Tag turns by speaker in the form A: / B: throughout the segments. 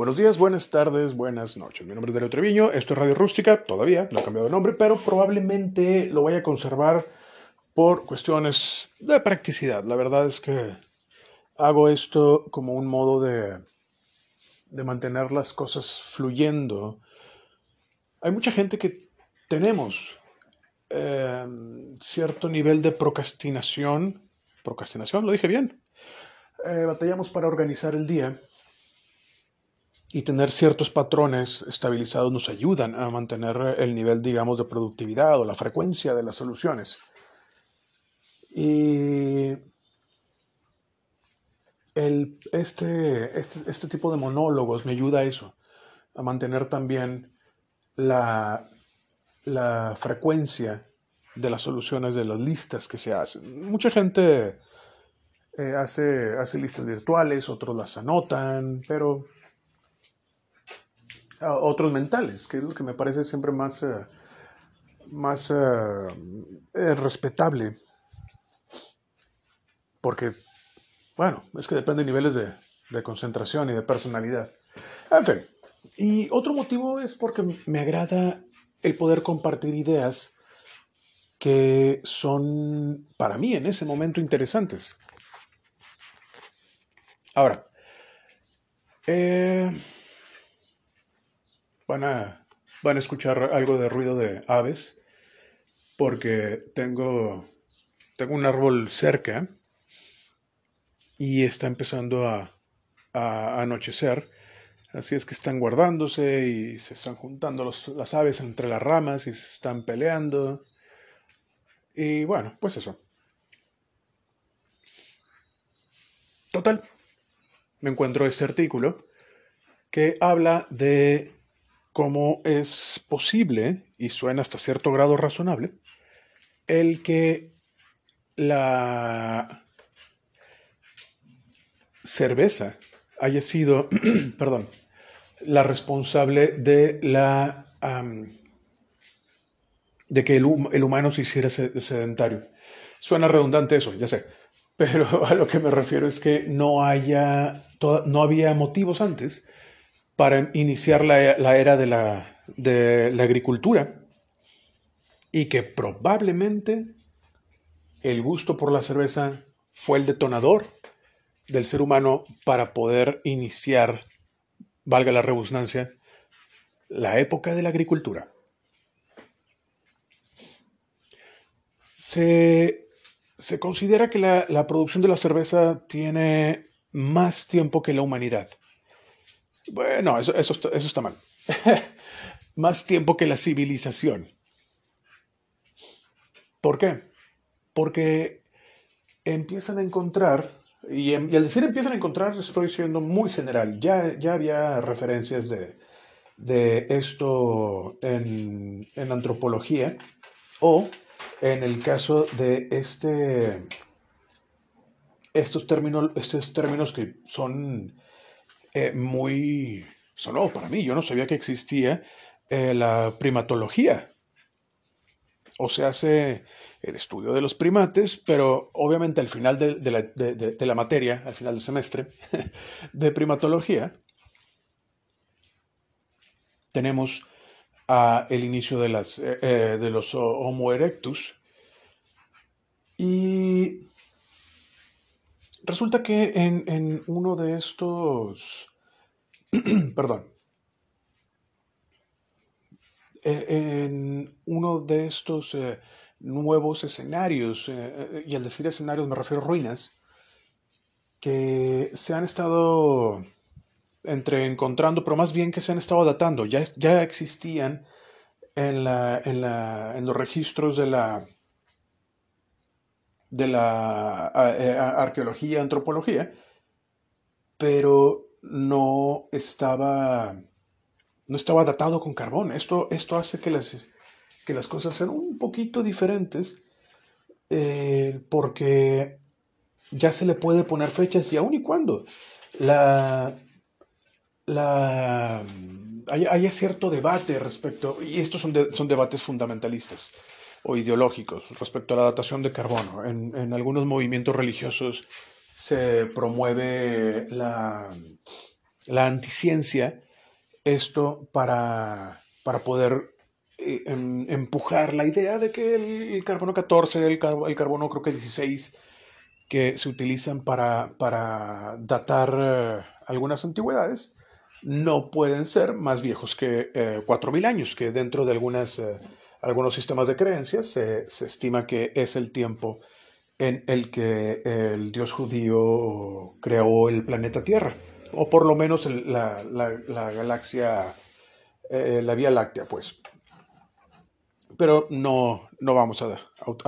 A: Buenos días, buenas tardes, buenas noches. Mi nombre es Darío Treviño, esto es Radio Rústica, todavía no he cambiado de nombre, pero probablemente lo vaya a conservar por cuestiones de practicidad. La verdad es que hago esto como un modo de, de mantener las cosas fluyendo. Hay mucha gente que tenemos eh, cierto nivel de procrastinación. Procrastinación, lo dije bien. Eh, batallamos para organizar el día y tener ciertos patrones estabilizados nos ayudan a mantener el nivel, digamos, de productividad o la frecuencia de las soluciones. Y este, este, este tipo de monólogos me ayuda a eso, a mantener también la, la frecuencia de las soluciones de las listas que se hacen. Mucha gente eh, hace, hace listas virtuales, otros las anotan, pero otros mentales, que es lo que me parece siempre más, eh, más eh, respetable. Porque, bueno, es que depende de niveles de, de concentración y de personalidad. En fin, y otro motivo es porque me agrada el poder compartir ideas que son para mí en ese momento interesantes. Ahora, eh, van a, van a escuchar algo de ruido de aves porque tengo, tengo un árbol cerca y está empezando a, a anochecer. Así es que están guardándose y se están juntando los, las aves entre las ramas y se están peleando. Y bueno, pues eso. Total, me encuentro este artículo que habla de cómo es posible, y suena hasta cierto grado razonable, el que la cerveza haya sido, perdón, la responsable de la de que el, el, humano se hiciera sedentario. Suena redundante eso, ya sé, pero a lo que me refiero es que no haya, no había motivos antes para iniciar la, era de la, agricultura y que probablemente el gusto por la cerveza fue el detonador del ser humano para poder iniciar, valga la rebusnancia, la época de la agricultura. Se, considera que la, producción de la cerveza tiene más tiempo que la humanidad. Bueno, eso, eso, eso está mal. Más tiempo que la civilización. ¿Por qué? Porque empiezan a encontrar, y, y, al decir empiezan a encontrar, estoy siendo muy general, ya, ya había referencias de, de esto en, en, antropología, o en el caso de este, estos, términos, estos términos que son eh, muy sonó para mí. Yo no sabía que existía eh, la primatología. O se hace el estudio de los primates, pero obviamente al final de, la, materia, al final del semestre de primatología, tenemos el inicio de, las, eh, de los Homo erectus. Y Resulta que en, en uno de estos, perdón, e, en uno de estos eh, nuevos escenarios, eh, eh, y al decir escenarios me refiero a ruinas, que se han estado entre encontrando, pero más bien que se han estado datando, ya, ya existían en, la, en, la, en los registros de la de la eh, arqueología, antropología, pero no estaba, no estaba datado con carbón. Esto, esto hace que las, que las cosas sean un poquito diferentes eh, porque ya se le puede poner fechas y aún y cuando la, la, hay, cierto debate respecto, y estos son, son debates fundamentalistas, o ideológicos respecto a la datación de carbono. En, en algunos movimientos religiosos se promueve la, la anticiencia, esto para, para poder eh, em, empujar la idea de que el, carbono 14, el, el, carbono creo que 16, que se utilizan para, para datar eh, algunas antigüedades, no pueden ser más viejos que 4.000 años, que dentro de algunas algunos sistemas de creencias se, estima que es el tiempo en el que el dios judío creó el planeta Tierra, o por lo menos la, galaxia, eh, la Vía Láctea, pues. Pero no, no vamos a,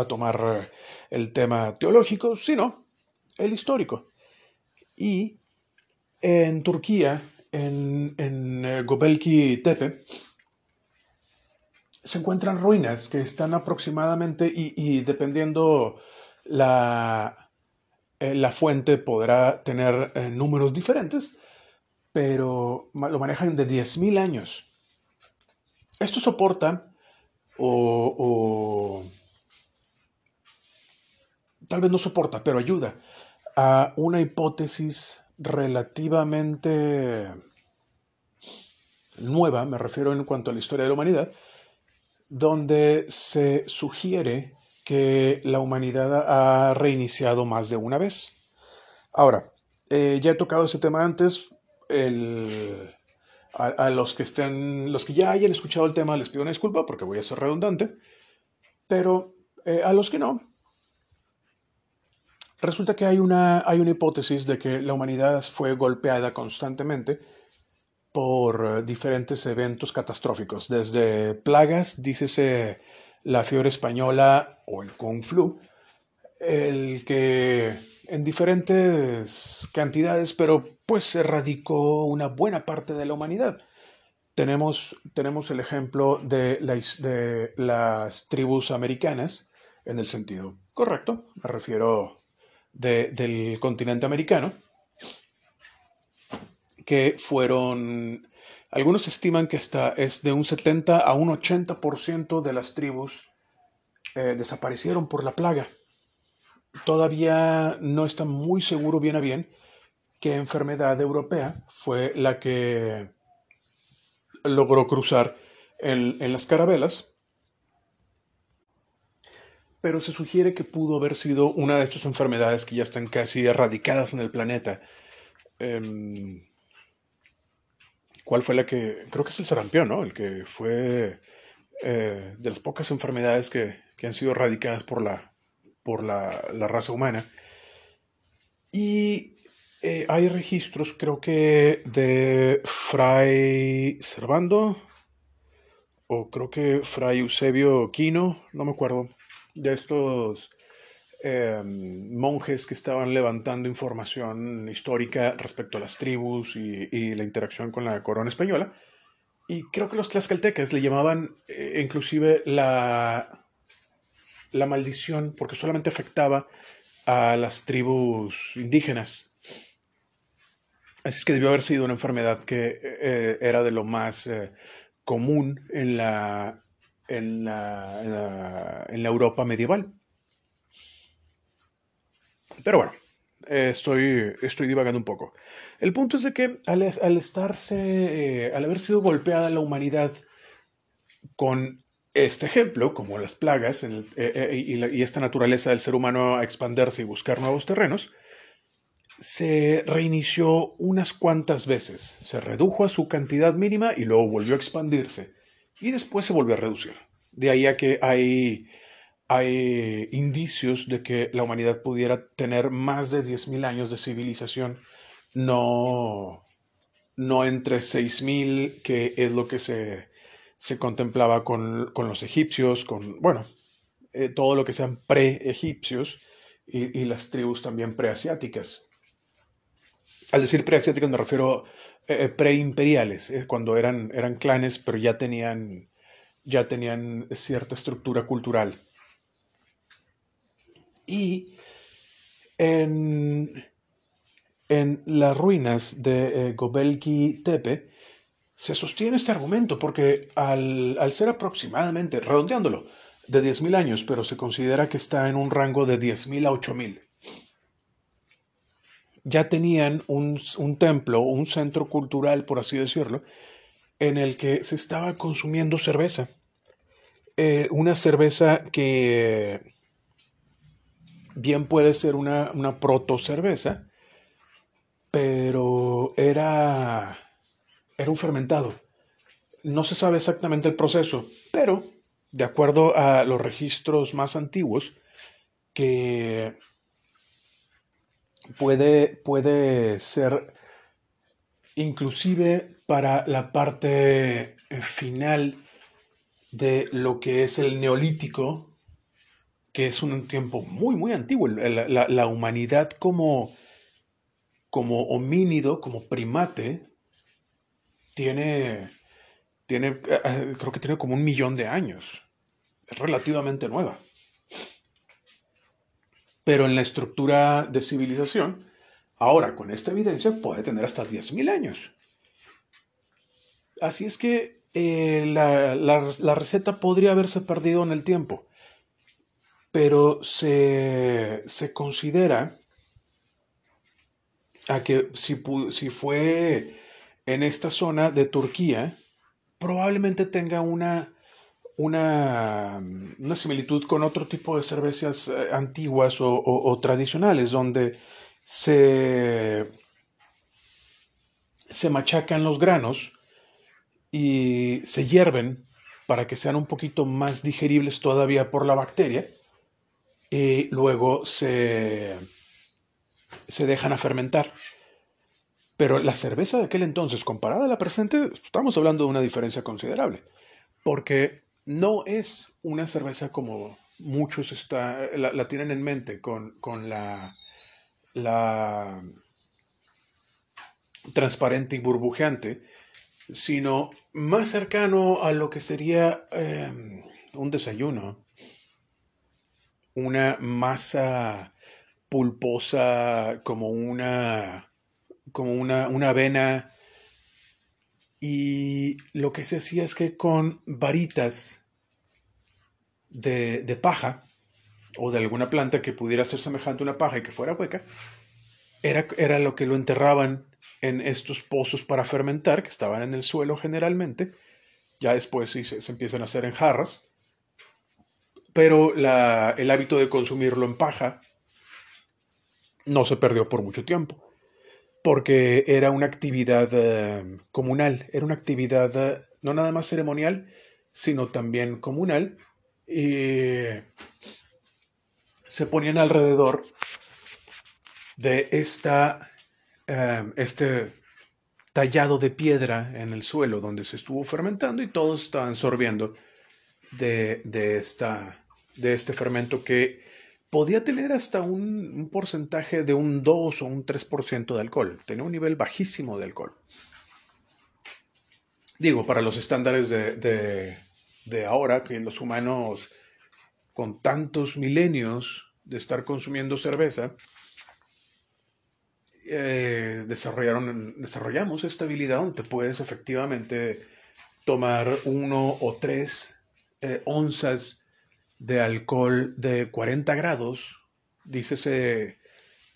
A: tomar el tema teológico, sino el histórico. Y en Turquía, en, en eh, Gobelki Tepe, se encuentran ruinas que están aproximadamente y, dependiendo la, eh, la, fuente podrá tener eh, números diferentes, pero lo manejan de 10.000 años. Esto soporta o, o tal vez no soporta, pero ayuda a una hipótesis relativamente nueva, me refiero en cuanto a la historia de la humanidad, donde se sugiere que la humanidad ha reiniciado más de una vez. Ahora, eh, ya he tocado ese tema antes. a, los que estén, los que ya hayan escuchado el tema, les pido una disculpa porque voy a ser redundante. Pero eh, a los que no, resulta que hay una, hay una hipótesis de que la humanidad fue golpeada constantemente por eh, diferentes eventos catastróficos, desde plagas, dícese la fiebre española o el Kung Flu, el que en diferentes cantidades, pero pues erradicó una buena parte de la humanidad. Tenemos, tenemos el ejemplo de, de las tribus americanas, en el sentido correcto, me refiero del continente americano, que fueron, algunos estiman que hasta es de un 70 a un 80% de las tribus eh, desaparecieron por la plaga. Todavía no está muy seguro bien a bien qué enfermedad europea fue la que logró cruzar en, en las carabelas, pero se sugiere que pudo haber sido una de estas enfermedades que ya están casi erradicadas en el planeta. Em, ¿Cuál fue la que.? Creo que es el sarampión, ¿no? El que fue eh, de las pocas enfermedades que, han sido erradicadas por la, por la, raza humana. Y eh, hay registros, creo que de Fray Servando, o creo que Fray Eusebio Quino, no me acuerdo, de estos Em, monjes que estaban levantando información histórica respecto a las tribus y, la interacción con la corona española. Y creo que los tlaxcaltecas le llamaban eh, inclusive la, la maldición porque solamente afectaba a las tribus indígenas. Así es que debió haber sido una enfermedad que eh, era de lo más eh, común en la, en la, en la Europa medieval. Pero bueno, estoy, estoy divagando un poco. El punto es de que al, estarse, eh, al haber sido golpeada la humanidad con este ejemplo, como las plagas eh, eh, y, esta naturaleza del ser humano a expandirse y buscar nuevos terrenos, se reinició unas cuantas veces, se redujo a su cantidad mínima y luego volvió a expandirse y después se volvió a reducir. De ahí a que hay hay indicios de que la humanidad pudiera tener más de 10.000 años de civilización, no, no entre 6.000, que es lo que se, contemplaba con, los egipcios, con, bueno, eh, todo lo que sean pre-egipcios y, las tribus también preasiáticas. Al decir preasiáticas me refiero eh, eh preimperiales, eh, cuando eran, eran clanes, pero ya tenían, ya tenían cierta estructura cultural. Y en, las ruinas de eh, Gobelki Tepe se sostiene este argumento porque al, ser aproximadamente, redondeándolo, de 10.000 años, pero se considera que está en un rango de 10.000 a 8.000. ya tenían un, un templo, un centro cultural, por así decirlo, en el que se estaba consumiendo cerveza. Eh, una cerveza que bien puede ser una, una proto cerveza, pero era, era un fermentado. No se sabe exactamente el proceso, pero de acuerdo a los registros más antiguos, que puede, puede ser inclusive para la parte final de lo que es el neolítico, que es un tiempo muy, muy antiguo. La, humanidad como, como homínido, como primate, tiene, tiene, eh, eh, creo que tiene como un millón de años. Es relativamente nueva. Pero en la estructura de civilización, ahora con esta evidencia puede tener hasta 10.000 años. Así es que eh, la, receta podría haberse perdido en el tiempo, pero se, considera a que si, si fue en esta zona de Turquía, probablemente tenga una, una, una, similitud con otro tipo de cervezas eh, antiguas o, tradicionales, donde se, se machacan los granos y se hierven para que sean un poquito más digeribles todavía por la bacteria y luego se, se dejan a fermentar. Pero la cerveza de aquel entonces, comparada a la presente, estamos hablando de una diferencia considerable, porque no es una cerveza como muchos está, la, tienen en mente con, con la, la transparente y burbujeante, sino más cercano a lo que sería em, un desayuno, una masa pulposa como una como una, una avena y lo que se hacía es que con varitas de, de, paja o de alguna planta que pudiera ser semejante a una paja y que fuera hueca, era, era lo que lo enterraban en estos pozos para fermentar, que estaban en el suelo generalmente. Ya después se, empiezan a hacer en jarras. Pero el hábito de consumirlo en paja no se perdió por mucho tiempo. Porque era una actividad eh, comunal, era una actividad eh, no nada más ceremonial, sino también comunal. Y se ponían alrededor de esta Em, este tallado de piedra en el suelo donde se estuvo fermentando y todos estaban sorbiendo de, esta, de este fermento que podía tener hasta un, porcentaje de un 2 o un 3% de alcohol. Tenía un nivel bajísimo de alcohol. Digo, para los estándares de, de ahora, que los humanos con tantos milenios de estar consumiendo cerveza, eh, desarrollaron, desarrollamos esta habilidad donde puedes efectivamente tomar uno o tres eh, onzas de alcohol de 40 grados, dícese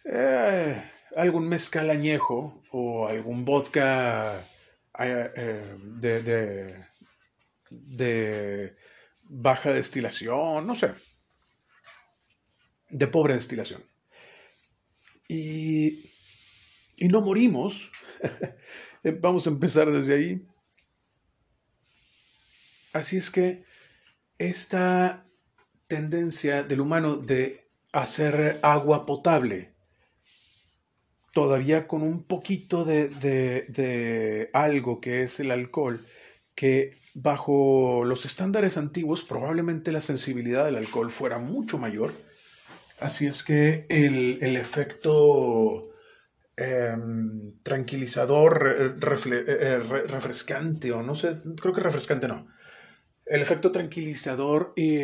A: eh, algún mezcal añejo o algún vodka de, de, de baja destilación, no sé, de pobre destilación. Y y no morimos. Vamos a empezar desde ahí. Así es que esta tendencia del humano de hacer agua potable, todavía con un poquito de, de, algo que es el alcohol, que bajo los estándares antiguos probablemente la sensibilidad del alcohol fuera mucho mayor. Así es que el, el efecto Em, tranquilizador, eh, eh, refrescante, o no sé, creo que refrescante no. El efecto tranquilizador y,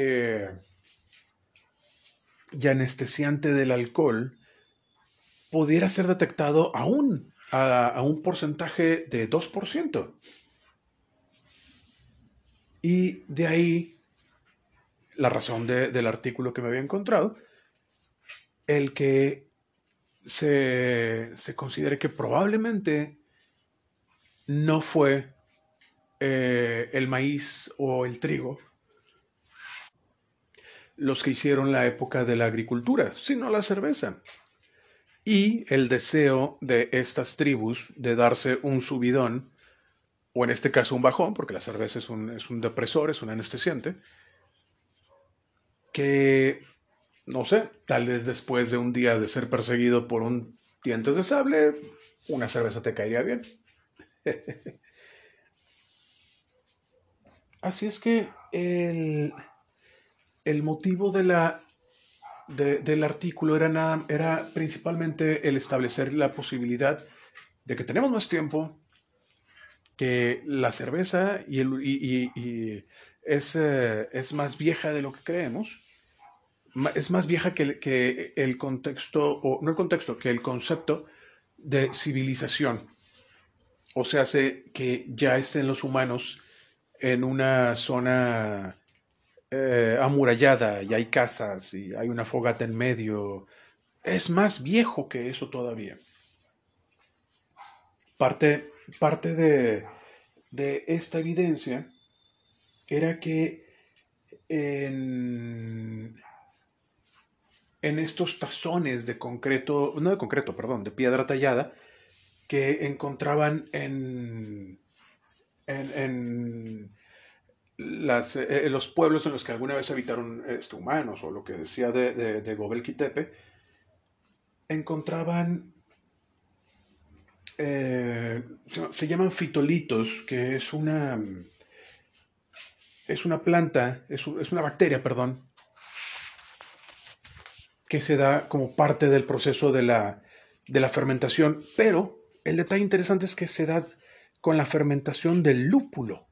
A: y anestesiante del alcohol pudiera ser detectado aún a, un porcentaje de 2%. Y de ahí la razón del artículo que me había encontrado, el que se, se considere que probablemente no fue eh, el maíz o el trigo los que hicieron la época de la agricultura, sino la cerveza. Y el deseo de estas tribus de darse un subidón, o en este caso un bajón, porque la cerveza es un, es un depresor, es un anestesiante, que, no sé, tal vez después de un día de ser perseguido por un dientes de sable, una cerveza te caería bien. Así es que el, el motivo de la, del artículo era, nada, era principalmente el establecer la posibilidad de que tenemos más tiempo, que la cerveza y, el, es, eh, es, más vieja de lo que creemos, es más vieja que, que el contexto, o no el contexto, que el concepto de civilización. O sea, hace que ya estén los humanos en una zona eh, amurallada y hay casas y hay una fogata en medio. Es más viejo que eso todavía. Parte, parte de, de esta evidencia era que en, en estos tazones de concreto, no de concreto, perdón, de piedra tallada, que encontraban en, en, las, eh, los pueblos en los que alguna vez habitaron este, humanos, o lo que decía de, de, de encontraban, eh, se llaman fitolitos, que es una, es una planta, es, es una bacteria, perdón, que se da como parte del proceso de la, de la fermentación, pero el detalle interesante es que se da con la fermentación del lúpulo.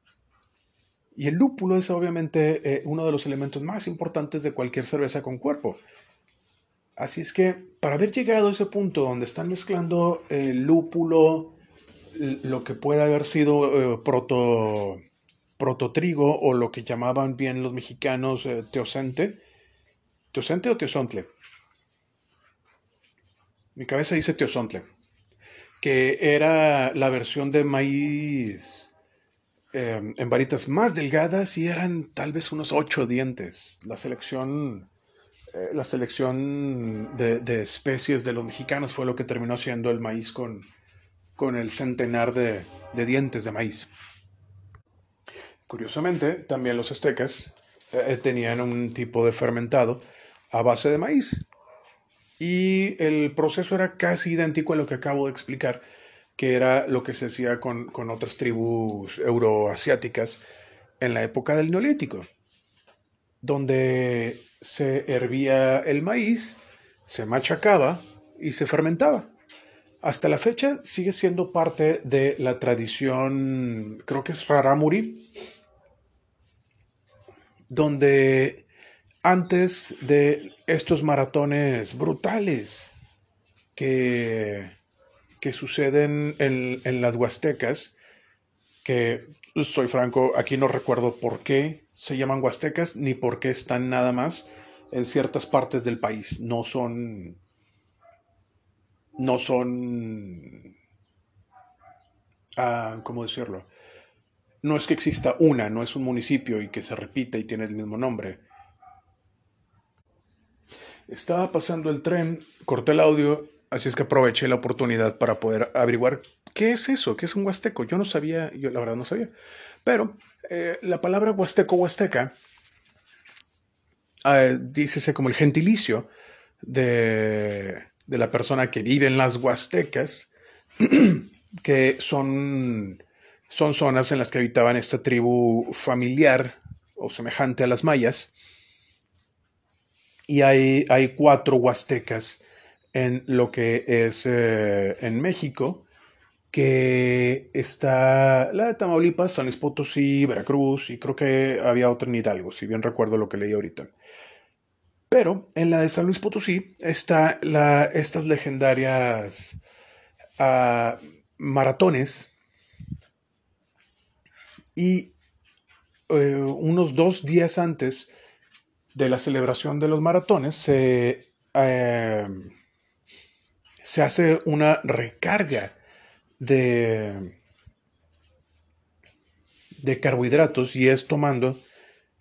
A: Y el lúpulo es obviamente eh, uno de los elementos más importantes de cualquier cerveza con cuerpo. Así es que para haber llegado a ese punto donde están mezclando el lúpulo, lo que puede haber sido eh, proto, prototrigo o lo que llamaban bien los mexicanos eh, teocente, teocente o teosontle. Mi cabeza dice teosontle que era la versión de maíz em, en varitas más delgadas y eran tal vez unos ocho dientes. La selección, eh, la selección de, especies de los mexicanos fue lo que terminó siendo el maíz con, con el centenar de, dientes de maíz. Curiosamente, también los aztecas eh, tenían un tipo de fermentado a base de maíz, y el proceso era casi idéntico a lo que acabo de explicar, que era lo que se hacía con, otras tribus euroasiáticas en la época del Neolítico, donde se hervía el maíz, se machacaba y se fermentaba. Hasta la fecha sigue siendo parte de la tradición, creo que es Raramuri, donde antes de estos maratones brutales que, que suceden en, las Huastecas, que soy franco, aquí no recuerdo por qué se llaman Huastecas ni por qué están nada más en ciertas partes del país. No son. No son. Ah, ¿Cómo decirlo? No es que exista una, no es un municipio y que se repita y tiene el mismo nombre estaba pasando el tren, corté el audio, así es que aproveché la oportunidad para poder averiguar qué es eso, qué es un huasteco. Yo no sabía, yo la verdad no sabía. Pero eh, la palabra huasteco huasteca eh, dícese como el gentilicio de, de la persona que vive en las huastecas, que son, son zonas en las que habitaban esta tribu familiar o semejante a las mayas y hay, hay cuatro huastecas en lo que es eh, en México, que está la de Tamaulipas, San Luis Potosí, Veracruz, y creo que había otra en Hidalgo, si bien recuerdo lo que leí ahorita. Pero en la de San Luis Potosí está la, estas legendarias ah, maratones y eh, unos dos días antes de la celebración de los maratones se, eh, se hace una recarga de, de carbohidratos y es tomando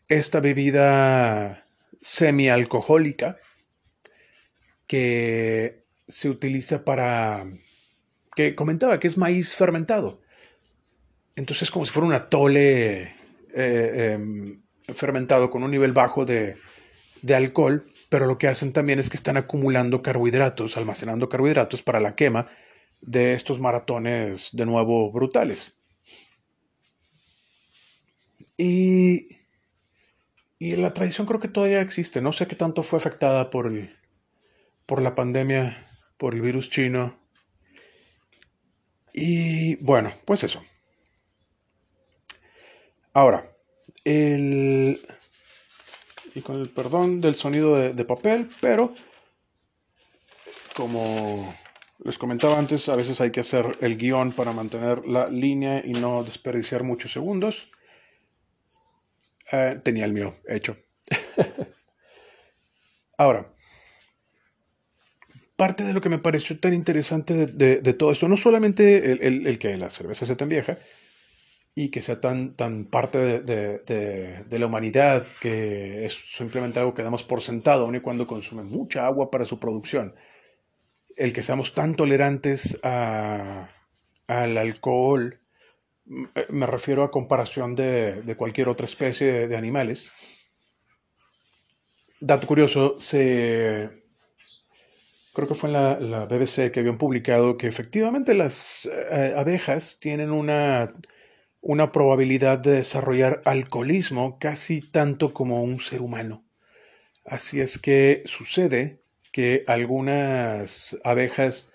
A: esta bebida semialcohólica que se utiliza para, que comentaba que es maíz fermentado. Entonces es como si fuera un atole eh, em, fermentado con un nivel bajo de, de alcohol, pero lo que hacen también es que están acumulando carbohidratos, almacenando carbohidratos para la quema de estos maratones de nuevo brutales. Y, y la tradición creo que todavía existe. No sé qué tanto fue afectada por, el, por la pandemia, por el virus chino. Y bueno, pues eso. Ahora, el y con el perdón del sonido de, papel, pero como les comentaba antes, a veces hay que hacer el guion para mantener la línea y no desperdiciar muchos segundos. Eh, tenía el mío hecho. Ahora, parte de lo que me pareció tan interesante de, todo esto, no solamente el, el, que la cerveza se tan vieja, y que sea tan, tan parte de, la humanidad que es simplemente algo que damos por sentado, aun cuando consume mucha agua para su producción. El que seamos tan tolerantes al alcohol, me refiero a comparación de, cualquier otra especie de, animales. Dato curioso, se, creo que fue en la, la, BBC que habían publicado que efectivamente las eh, abejas tienen una una probabilidad de desarrollar alcoholismo casi tanto como un ser humano. Así es que sucede que algunas abejas,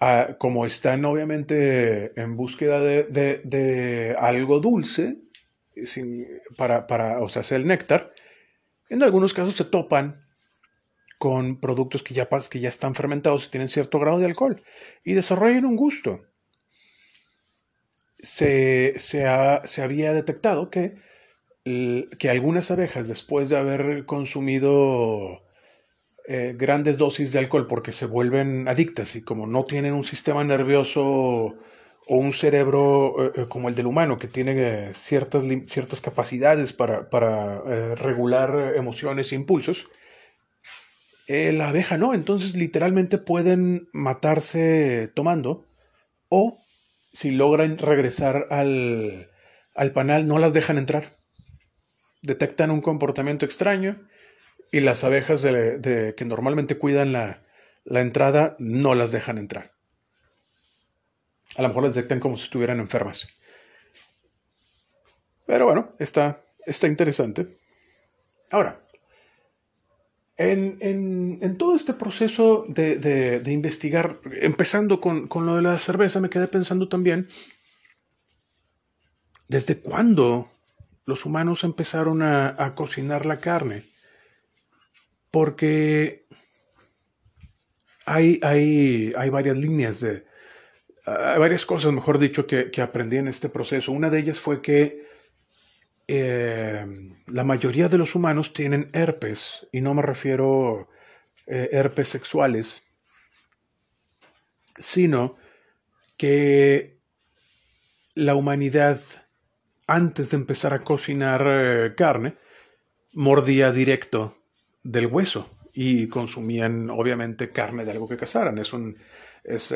A: ah, como están obviamente en búsqueda de, algo dulce, para, o sea, el néctar, en algunos casos se topan con productos que ya, que ya están fermentados y tienen cierto grado de alcohol y desarrollan un gusto se, se, había detectado que, que, algunas abejas, después de haber consumido eh, grandes dosis de alcohol, porque se vuelven adictas y como no tienen un sistema nervioso o un cerebro eh, eh, como el del humano, que tiene ciertas, ciertas capacidades para, para regular emociones e impulsos, la abeja no, entonces literalmente pueden matarse tomando o si logran regresar al, panal, no las dejan entrar. Detectan un comportamiento extraño y las abejas de, que normalmente cuidan la, entrada no las dejan entrar. A lo mejor las detectan como si estuvieran enfermas. Pero bueno, está, está interesante. Ahora, en, todo este proceso de, investigar, empezando con, lo de la cerveza, me quedé pensando también, ¿desde cuándo los humanos empezaron a, cocinar la carne? Porque hay, varias líneas de... Hay varias cosas, mejor dicho, que aprendí en este proceso. Una de ellas fue que eh, la mayoría de los humanos tienen herpes, y no me refiero eh, herpes sexuales, sino que la humanidad, antes de empezar a cocinar eh, carne, mordía directo del hueso y consumían obviamente carne de algo que cazaran. Es, un, es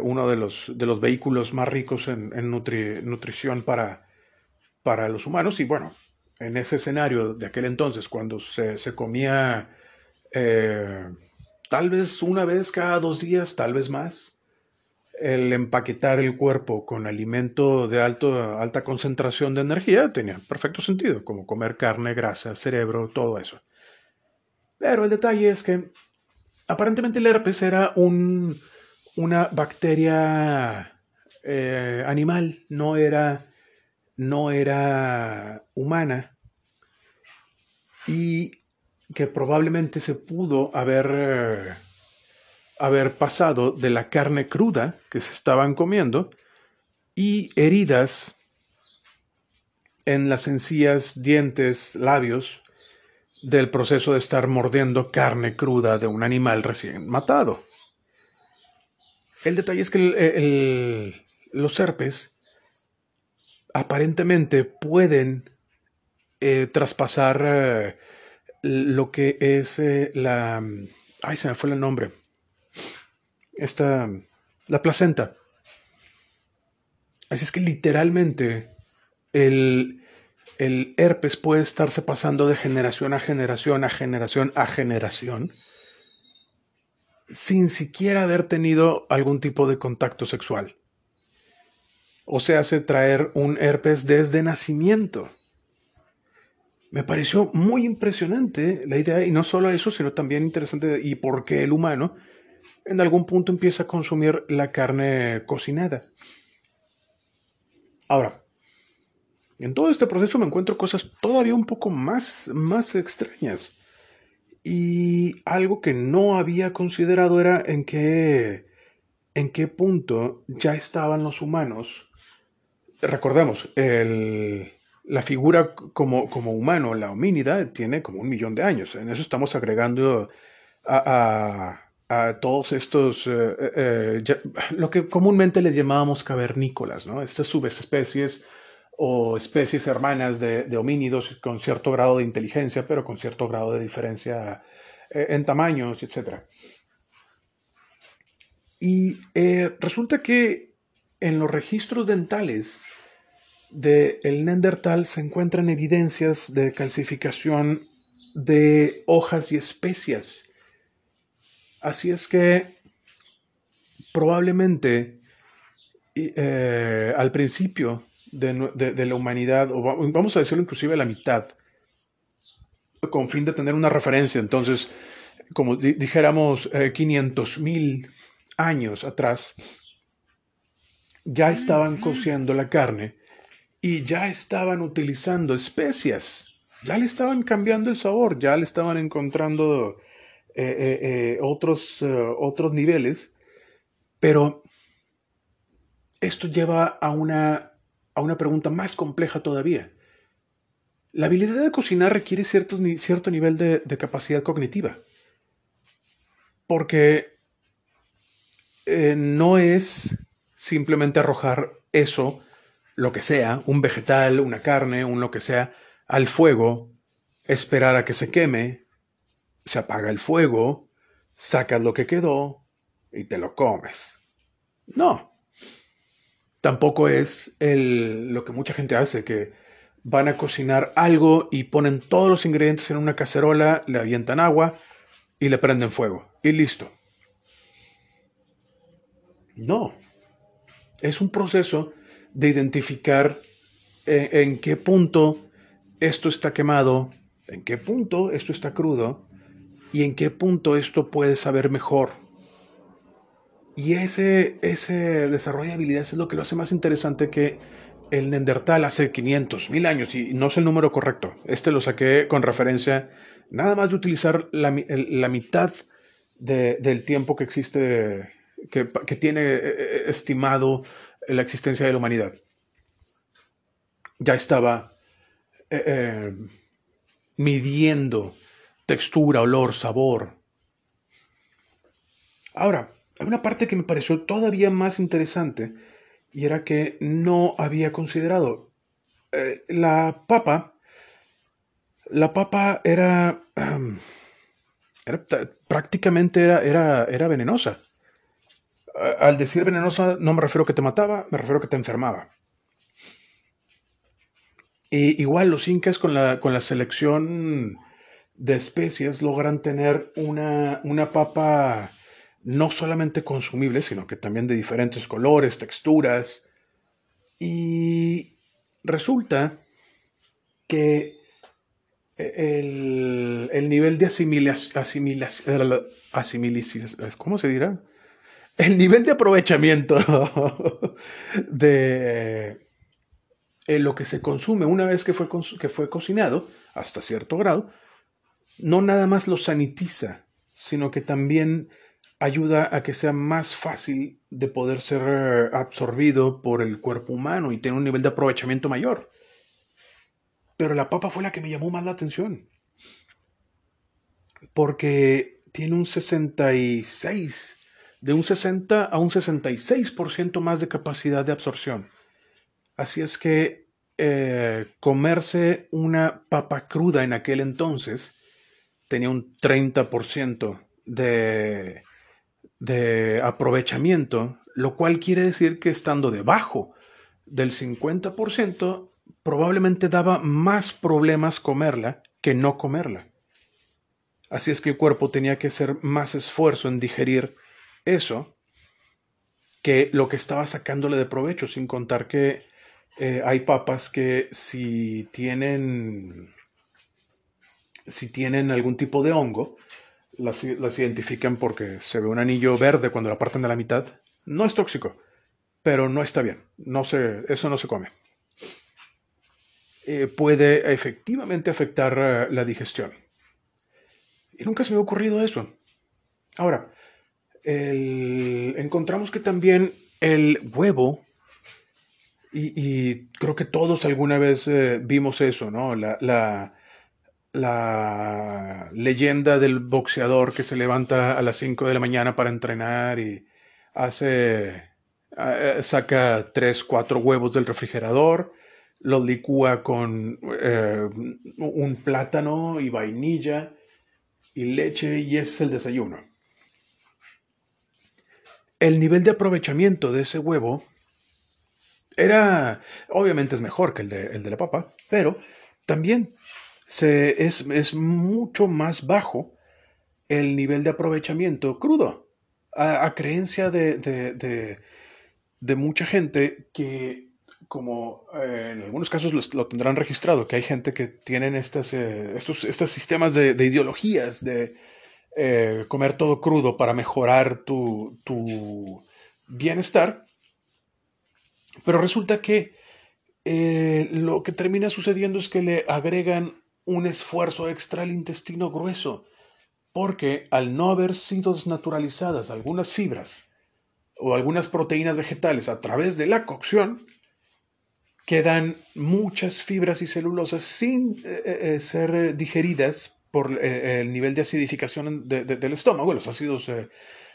A: uno de los, de los vehículos más ricos en, nutrición para, para los humanos. Y bueno, en ese escenario de aquel entonces, cuando se, comía eh, tal vez una vez cada dos días, tal vez más, el empaquetar el cuerpo con alimento de alto, alta concentración de energía tenía perfecto sentido, como comer carne, grasa, cerebro, todo eso. Pero el detalle es que aparentemente el herpes era un, una bacteria eh, animal, no era no era humana y que probablemente se pudo haber, eh, haber pasado de la carne cruda que se estaban comiendo y heridas en las encías, dientes, labios del proceso de estar mordiendo carne cruda de un animal recién matado. El detalle es que los herpes aparentemente pueden eh, traspasar eh, lo que es eh, la... Ay, se me fue el nombre. Esta... La placenta. Así es que literalmente el, el herpes puede estarse pasando de generación a generación a generación a generación sin siquiera haber tenido algún tipo de contacto sexual. O se hace traer un herpes desde nacimiento. Me pareció muy impresionante la idea, y no solo eso, sino también interesante, y por qué el humano en algún punto empieza a consumir la carne cocinada. Ahora, en todo este proceso me encuentro cosas todavía un poco más, más extrañas. Y algo que no había considerado era en qué, en qué punto ya estaban los humanos. Recordemos, la figura como, humano, la homínida, tiene como un millón de años. En eso estamos agregando a, todos estos, eh, eh, eh, lo que comúnmente les llamábamos cavernícolas, ¿no? Estas subespecies o especies hermanas de, homínidos con cierto grado de inteligencia, pero con cierto grado de diferencia en tamaños, etc. Y eh, resulta que en los registros dentales del el Neandertal se encuentran evidencias de calcificación de hojas y especias. Así es que probablemente eh, al principio de, la humanidad, o vamos a decirlo inclusive la mitad, con fin de tener una referencia. Entonces, como dijéramos, 500 eh, mil años atrás, ya estaban cociendo la carne y ya estaban utilizando especias, ya le estaban cambiando el sabor, ya le estaban encontrando eh, eh, otros, otros niveles, pero esto lleva a una a una pregunta más compleja todavía. La habilidad de cocinar requiere cierto nivel de, capacidad cognitiva. Porque eh, no es simplemente arrojar eso, lo que sea, un vegetal, una carne, un lo que sea, al fuego, esperar a que se queme, se apaga el fuego, sacas lo que quedó y te lo comes. No. Tampoco es el, lo que mucha gente hace, que van a cocinar algo y ponen todos los ingredientes en una cacerola, le avientan agua y le prenden fuego. Y listo. No. Es un proceso de identificar en, en qué punto esto está quemado, en qué punto esto está crudo y en qué punto esto puede saber mejor y ese, ese desarrollo de habilidades es lo que lo hace más interesante que el Neandertal hace 500, 1000 años, y no es el número correcto. Este lo saqué con referencia nada más de utilizar la, mitad del tiempo que existe, que, tiene eh, eh, estimado la existencia de la humanidad. Ya estaba eh, midiendo textura, olor, sabor. Ahora, hay una parte que me pareció todavía más interesante y era que no había considerado. La papa, la papa era, prácticamente era, era, era venenosa. Al decir venenosa no me refiero a que te mataba, me refiero a que te enfermaba. Y igual los incas con la, con la selección de especies logran tener una, una papa no solamente consumibles, sino que también de diferentes colores, texturas. Y resulta que el, nivel de asimilación, ¿cómo se dirá? El nivel de aprovechamiento de lo que se consume una vez que fue, que fue cocinado, hasta cierto grado, no nada más lo sanitiza, sino que también ayuda a que sea más fácil de poder ser eh, absorbido por el cuerpo humano y tener un nivel de aprovechamiento mayor. Pero la papa fue la que me llamó más la atención. Porque tiene un 66% de un 60 a un 66% más de capacidad de absorción. Así es que eh, comerse una papa cruda en aquel entonces tenía un 30% de, de aprovechamiento, lo cual quiere decir que estando debajo del 50%, probablemente daba más problemas comerla que no comerla. Así es que el cuerpo tenía que hacer más esfuerzo en digerir eso que lo que estaba sacándole de provecho, sin contar que eh, hay papas que si tienen si tienen algún tipo de hongo, las, identifican porque se ve un anillo verde cuando la parten de la mitad. No es tóxico, pero no está bien. No se, eso no se come. Eh, puede efectivamente afectar eh, la digestión. Y nunca se me ha ocurrido eso. Ahora, encontramos que también el huevo, y, creo que todos alguna vez eh, vimos eso, ¿no? La, la, leyenda del boxeador que se levanta a las 5 de la mañana para entrenar y hace, eh, saca 3, 4 huevos del refrigerador, los licúa con eh, un plátano y vainilla y leche y ese es el desayuno. El nivel de aprovechamiento de ese huevo era, obviamente es mejor que el de, el de la papa, pero también se, es, es, mucho más bajo el nivel de aprovechamiento crudo, a, creencia de, de, de, mucha gente que como eh, en algunos casos lo, tendrán registrado, que hay gente que tienen estas, eh, estos, estos, sistemas de, ideologías de eh, comer todo crudo para mejorar tu, tu bienestar, pero resulta que lo que termina sucediendo es que le agregan un esfuerzo extra al intestino grueso, porque al no haber sido desnaturalizadas algunas fibras o algunas proteínas vegetales a través de la cocción, quedan muchas fibras y celulosas sin eh, eh, eh, ser digeridas por el nivel de acidificación del estómago, los ácidos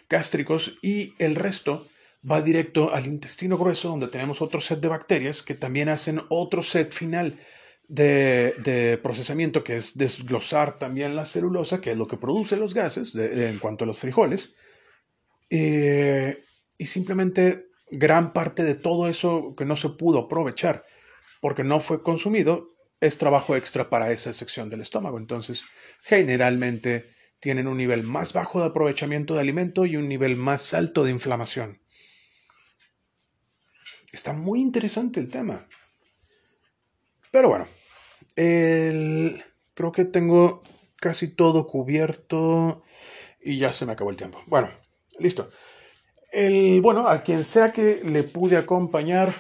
A: gástricos, y el resto va directo al intestino grueso, donde tenemos otro set de bacterias que también hacen otro set final de, procesamiento, que es desglosar también la celulosa, que es lo que produce los gases en cuanto a los frijoles, y simplemente gran parte de todo eso que no se pudo aprovechar porque no fue consumido es trabajo extra para esa sección del estómago. Entonces, generalmente tienen un nivel más bajo de aprovechamiento de alimento y un nivel más alto de inflamación. Está muy interesante el tema. Pero bueno, creo que tengo casi todo cubierto y ya se me acabó el tiempo. Bueno, listo. El, bueno, a quien sea que le pude acompañar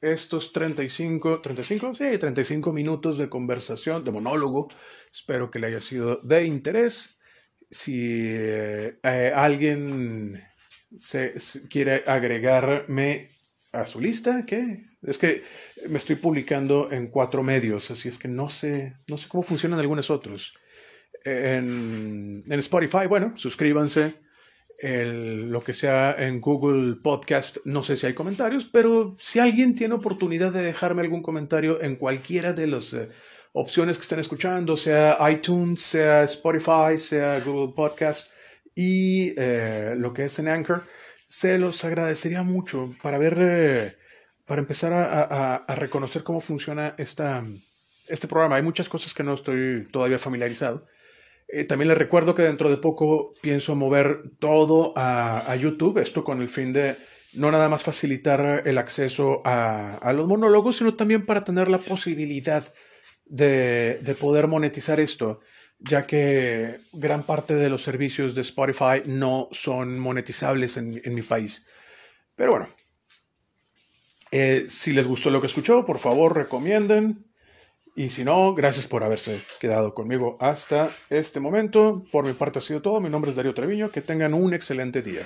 A: estos 35, 35, sí, 35 minutos de conversación, de monólogo, espero que le haya sido de interés. Si eh, alguien se, quiere agregarme a su lista, ¿qué? Es que me estoy publicando en cuatro medios, así es que no sé, no sé cómo funcionan algunos otros. En, en Spotify, bueno, suscríbanse lo que sea en Google Podcast, no sé si hay comentarios, pero si alguien tiene oportunidad de dejarme algún comentario en cualquiera de las eh, opciones que estén escuchando, sea iTunes, sea Spotify, sea Google Podcast y eh, lo que es en Anchor, se los agradecería mucho para ver, eh, para empezar a, reconocer cómo funciona esta, este programa. Hay muchas cosas que no estoy todavía familiarizado. Eh, también les recuerdo que dentro de poco pienso mover todo a, YouTube, esto con el fin de no nada más facilitar el acceso a, los monólogos, sino también para tener la posibilidad de, poder monetizar esto, ya que gran parte de los servicios de Spotify no son monetizables en, mi país. Pero bueno, eh, si les gustó lo que escuchó, por favor recomienden, y si no, gracias por haberse quedado conmigo hasta este momento. Por mi parte ha sido todo. Mi nombre es Darío Treviño. Que tengan un excelente día.